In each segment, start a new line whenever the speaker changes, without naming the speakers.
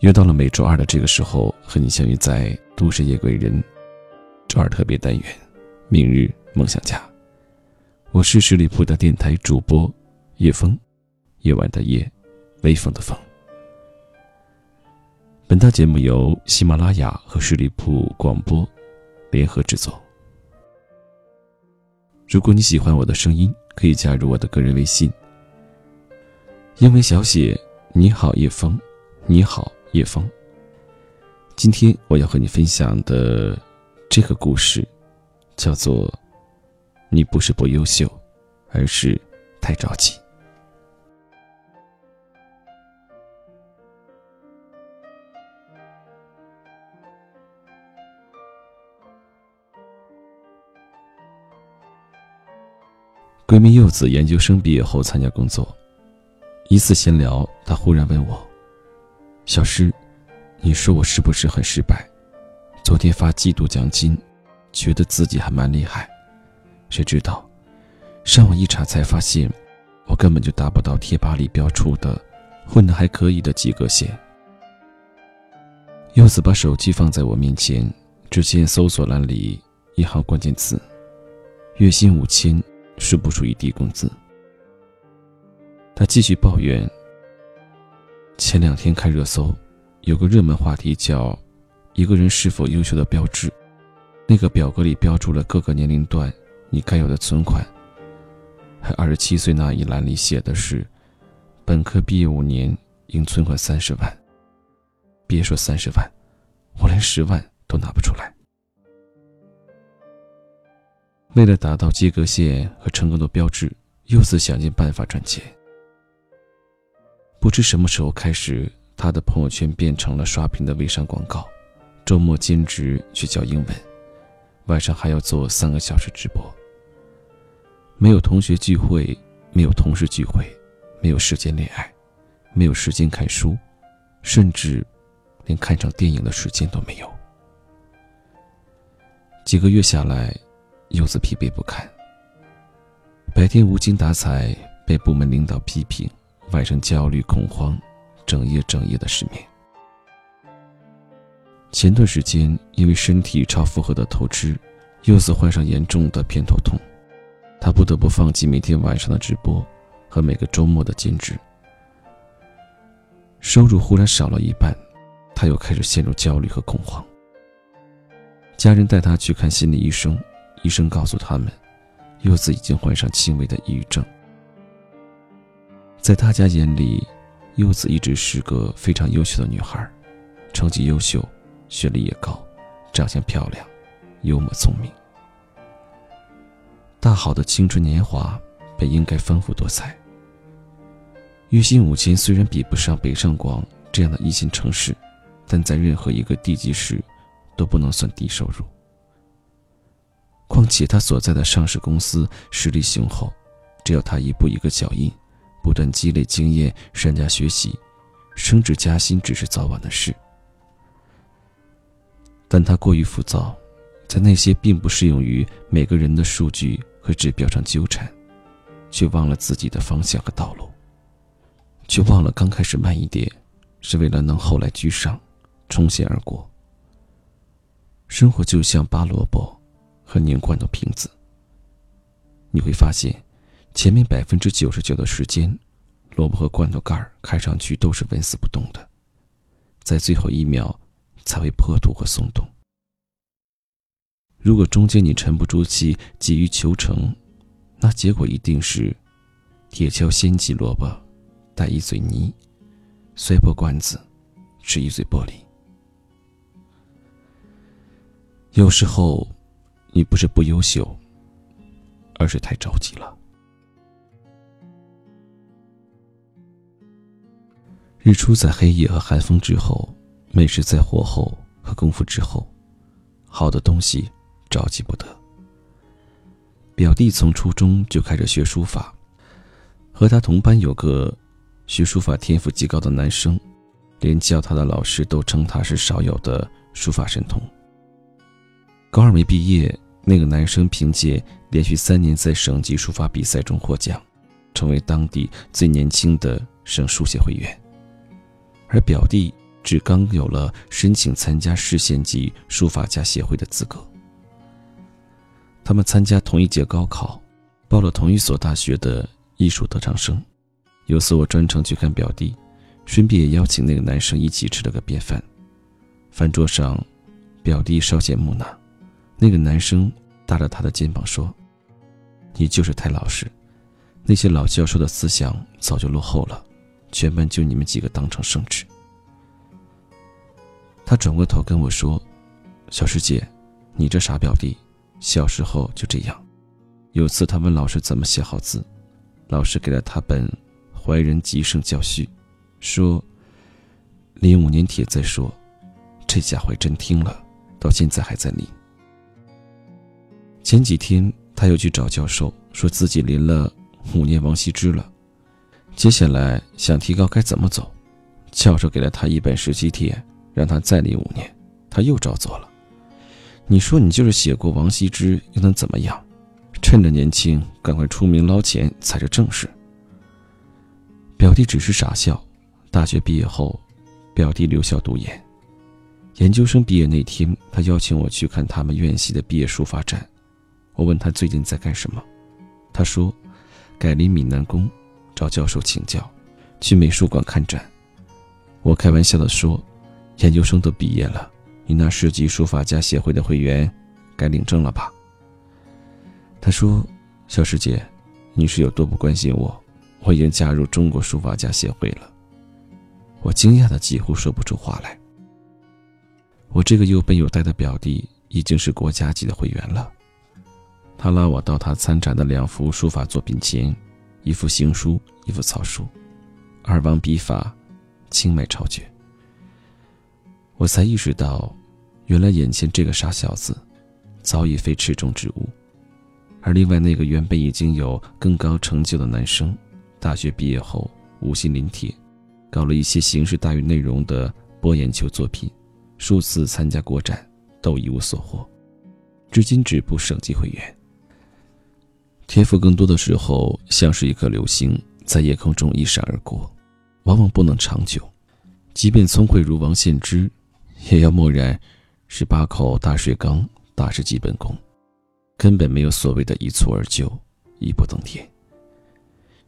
又到了每周二的这个时候，和你相遇在《都市夜归人》周二特别单元《明日梦想家》。我是十里铺的电台主播叶枫，夜晚的夜，微风的风。本档节目由喜马拉雅和十里铺广播联合制作。如果你喜欢我的声音，可以加入我的个人微信，英文小写“你好叶枫”，你好。叶枫，今天我要和你分享的这个故事，叫做“你不是不优秀，而是太着急”。闺蜜柚子研究生毕业后参加工作，一次闲聊，她忽然问我。小诗，你说我是不是很失败？昨天发季度奖金，觉得自己还蛮厉害，谁知道，上网一查才发现，我根本就达不到贴吧里标出的混得还可以的及格线。柚子把手机放在我面前，只见搜索栏里一行关键词：月薪五千，属不属于低工资？他继续抱怨。前两天看热搜，有个热门话题叫“一个人是否优秀的标志”。那个表格里标注了各个年龄段你该有的存款。还二十七岁那一栏里写的是，本科毕业五年应存款三十万。别说三十万，我连十万都拿不出来。为了达到及格线和成功的标志，柚子想尽办法赚钱。不知什么时候开始，他的朋友圈变成了刷屏的微商广告。周末兼职去教英文，晚上还要做三个小时直播。没有同学聚会，没有同事聚会，没有时间恋爱，没有时间看书，甚至连看场电影的时间都没有。几个月下来，柚子疲惫不堪。白天无精打采，被部门领导批评。晚上焦虑恐慌，整夜整夜的失眠。前段时间因为身体超负荷的透支，柚子患上严重的偏头痛，他不得不放弃每天晚上的直播和每个周末的兼职。收入忽然少了一半，他又开始陷入焦虑和恐慌。家人带他去看心理医生，医生告诉他们，柚子已经患上轻微的抑郁症。在大家眼里，柚子一直是个非常优秀的女孩，成绩优秀，学历也高，长相漂亮，幽默聪明。大好的青春年华本应该丰富多彩。月薪五千虽然比不上北上广这样的一线城市，但在任何一个地级市都不能算低收入。况且他所在的上市公司实力雄厚，只要他一步一个脚印。不断积累经验，善加学习，升职加薪只是早晚的事。但他过于浮躁，在那些并不适用于每个人的数据和指标上纠缠，却忘了自己的方向和道路，却忘了刚开始慢一点，是为了能后来居上，冲线而过。生活就像拔萝卜和拧罐头瓶子，你会发现。前面百分之九十九的时间，萝卜和罐头盖看上去都是纹丝不动的，在最后一秒才会破土和松动。如果中间你沉不住气，急于求成，那结果一定是铁锹先击萝卜，带一嘴泥，摔破罐子，吃一嘴玻璃。有时候，你不是不优秀，而是太着急了。日出在黑夜和寒风之后，美食在火候和功夫之后。好的东西着急不得。表弟从初中就开始学书法，和他同班有个学书法天赋极高的男生，连教他的老师都称他是少有的书法神童。高二没毕业，那个男生凭借连续三年在省级书法比赛中获奖，成为当地最年轻的省书协会员。而表弟只刚有了申请参加市县级书法家协会的资格。他们参加同一届高考，报了同一所大学的艺术特长生。有次我专程去看表弟，顺便也邀请那个男生一起吃了个便饭。饭桌上，表弟稍显木讷，那个男生搭着他的肩膀说：“你就是太老实，那些老教授的思想早就落后了，全班就你们几个当成圣旨。”他转过头跟我说：“小师姐，你这傻表弟，小时候就这样。有次他问老师怎么写好字，老师给了他本《怀仁集圣教序》，说：‘临五年帖再说。’这家伙真听了，到现在还在临。前几天他又去找教授，说自己临了五年王羲之了，接下来想提高该怎么走，教授给了他一本十七帖。”让他再临五年，他又照做了。你说你就是写过王羲之，又能怎么样？趁着年轻，赶快出名捞钱才是正事。表弟只是傻笑。大学毕业后，表弟留校读研。研究生毕业那天，他邀请我去看他们院系的毕业书法展。我问他最近在干什么，他说：改临闽南宫，找教授请教，去美术馆看展。我开玩笑的说。研究生都毕业了，你那市级书法家协会的会员该领证了吧？他说：“小师姐，你是有多不关心我？我已经加入中国书法家协会了。”我惊讶的几乎说不出话来。我这个又笨又呆的表弟已经是国家级的会员了。他拉我到他参展的两幅书法作品前，一幅行书，一幅草书，二王笔法，清美超绝。我才意识到，原来眼前这个傻小子，早已非池中之物；而另外那个原本已经有更高成就的男生，大学毕业后无心临帖，搞了一些形式大于内容的博眼球作品，数次参加国展都一无所获，至今止步省级会员。天赋更多的时候像是一颗流星，在夜空中一闪而过，往往不能长久。即便聪慧如王献之。也要默然，十八口大水缸，大师基本功，根本没有所谓的一蹴而就，一步登天。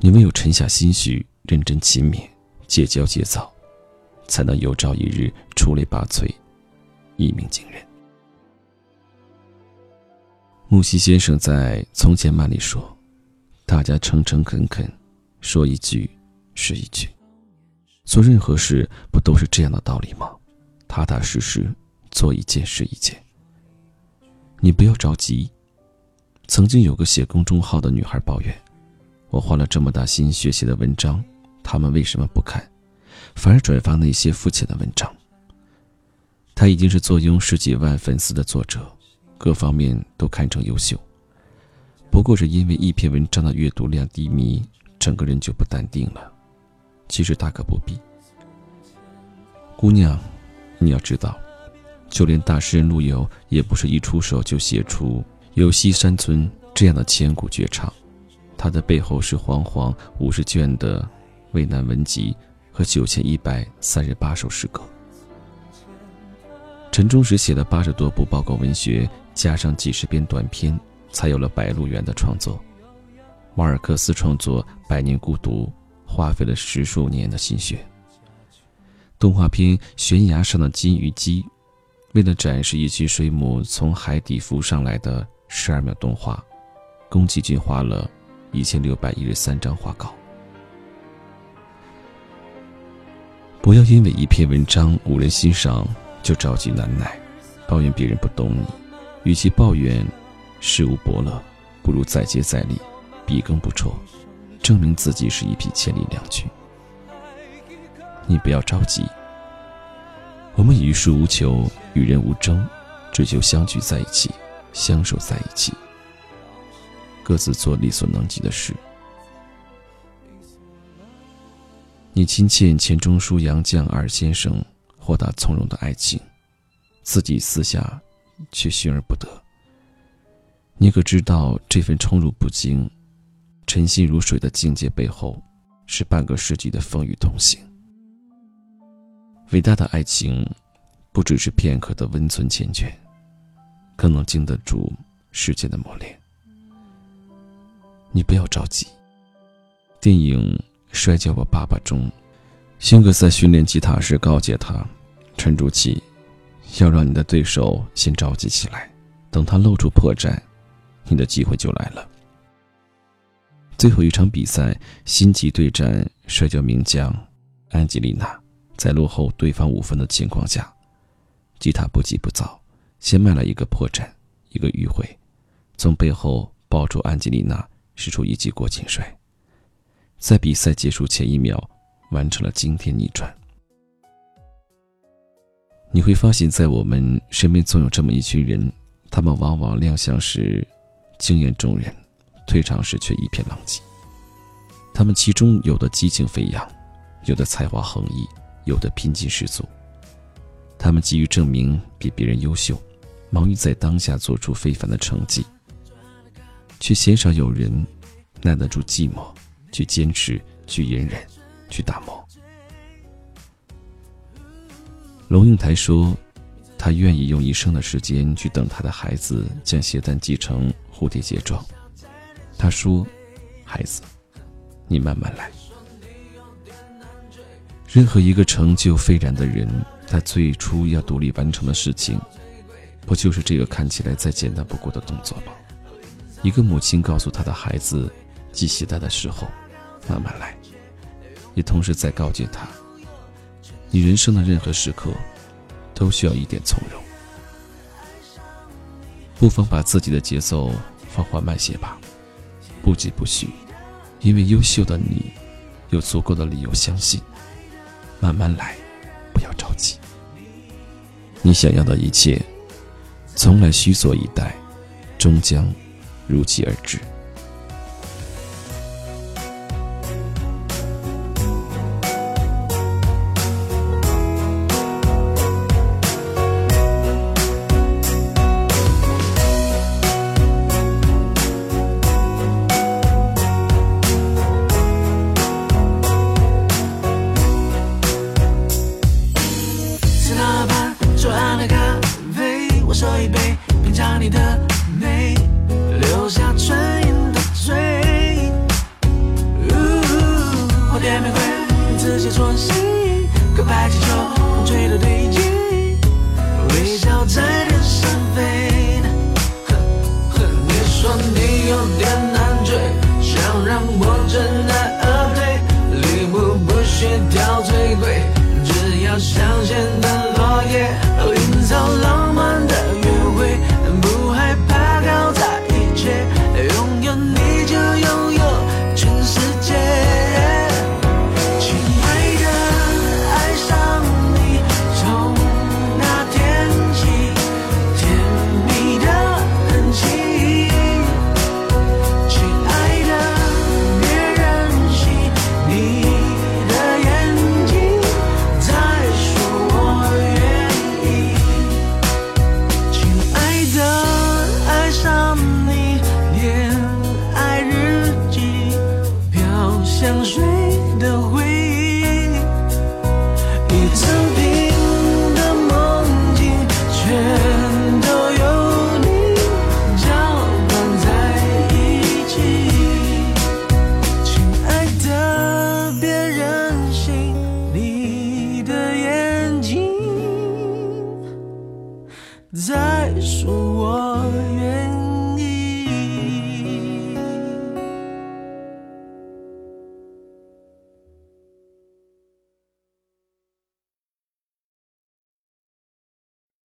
你唯有沉下心绪，认真勤勉，戒骄戒躁，才能有朝一日出类拔萃，一鸣惊人。木西先生在《从前慢》里说：“大家诚诚恳恳，说一句是一句，做任何事不都是这样的道理吗？”踏踏实实做一件是一件。你不要着急。曾经有个写公众号的女孩抱怨：“我花了这么大心血写的文章，他们为什么不看，反而转发那些肤浅的文章？”她已经是坐拥十几万粉丝的作者，各方面都堪称优秀。不过是因为一篇文章的阅读量低迷，整个人就不淡定了。其实大可不必，姑娘。你要知道，就连大诗人陆游也不是一出手就写出“有西山村”这样的千古绝唱，他的背后是煌煌五十卷的渭南文集和九千一百三十八首诗歌。陈忠实写了八十多部报告文学，加上几十篇短篇，才有了《白鹿原》的创作。马尔克斯创作《百年孤独》，花费了十数年的心血。动画片《悬崖上的金鱼姬》，为了展示一群水母从海底浮上来的十二秒动画，宫崎骏花了一千六百一十三张画稿。不要因为一篇文章无人欣赏就着急难耐，抱怨别人不懂你。与其抱怨事无伯乐，不如再接再厉，笔耕不辍，证明自己是一匹千里良驹。你不要着急，我们与世无求，与人无争，只求相聚在一起，相守在一起，各自做力所能及的事。你亲欠钱钟书杨绛二先生豁达从容的爱情，自己私下却寻而不得。你可知道这份宠辱不惊、沉心如水的境界背后，是半个世纪的风雨同行？伟大的爱情，不只是片刻的温存缱绻，更能经得住时间的磨练。你不要着急。电影《摔跤吧，爸爸》中，辛格在训练吉他时告诫他：“沉住气，要让你的对手先着急起来，等他露出破绽，你的机会就来了。”最后一场比赛，辛吉对战摔跤名将安吉丽娜，在落后对方五分的情况下，吉他不急不躁，先卖了一个破绽，一个迂回，从背后抱住安吉丽娜。使出一记过肩摔，在比赛结束前一秒完成了惊天逆转。你会发现在我们身边总有这么一群人，他们往往亮相时惊艳众人，退场时却一片狼藉。他们其中有的激情飞扬，有的才华横溢，有的拼劲十足。他们急于证明比别人优秀，忙于在当下做出非凡的成绩。却鲜少有人耐得住寂寞，去坚持，去隐忍，去打磨。龙应台说：“他愿意用一生的时间去等他的孩子将鞋带系成蝴蝶结状。”他说：“孩子，你慢慢来。任何一个成就斐然的人，他最初要独立完成的事情，不就是这个看起来再简单不过的动作吗？”一个母亲告诉她的孩子，系鞋带的时候，慢慢来，也同时在告诫他，你人生的任何时刻，都需要一点从容，不妨把自己的节奏放缓慢些吧，不急不徐，因为优秀的你，有足够的理由相信，慢慢来，不要着急，你想要的一切，从来虚所以待，终将。如期而至。
喝一杯，品尝你的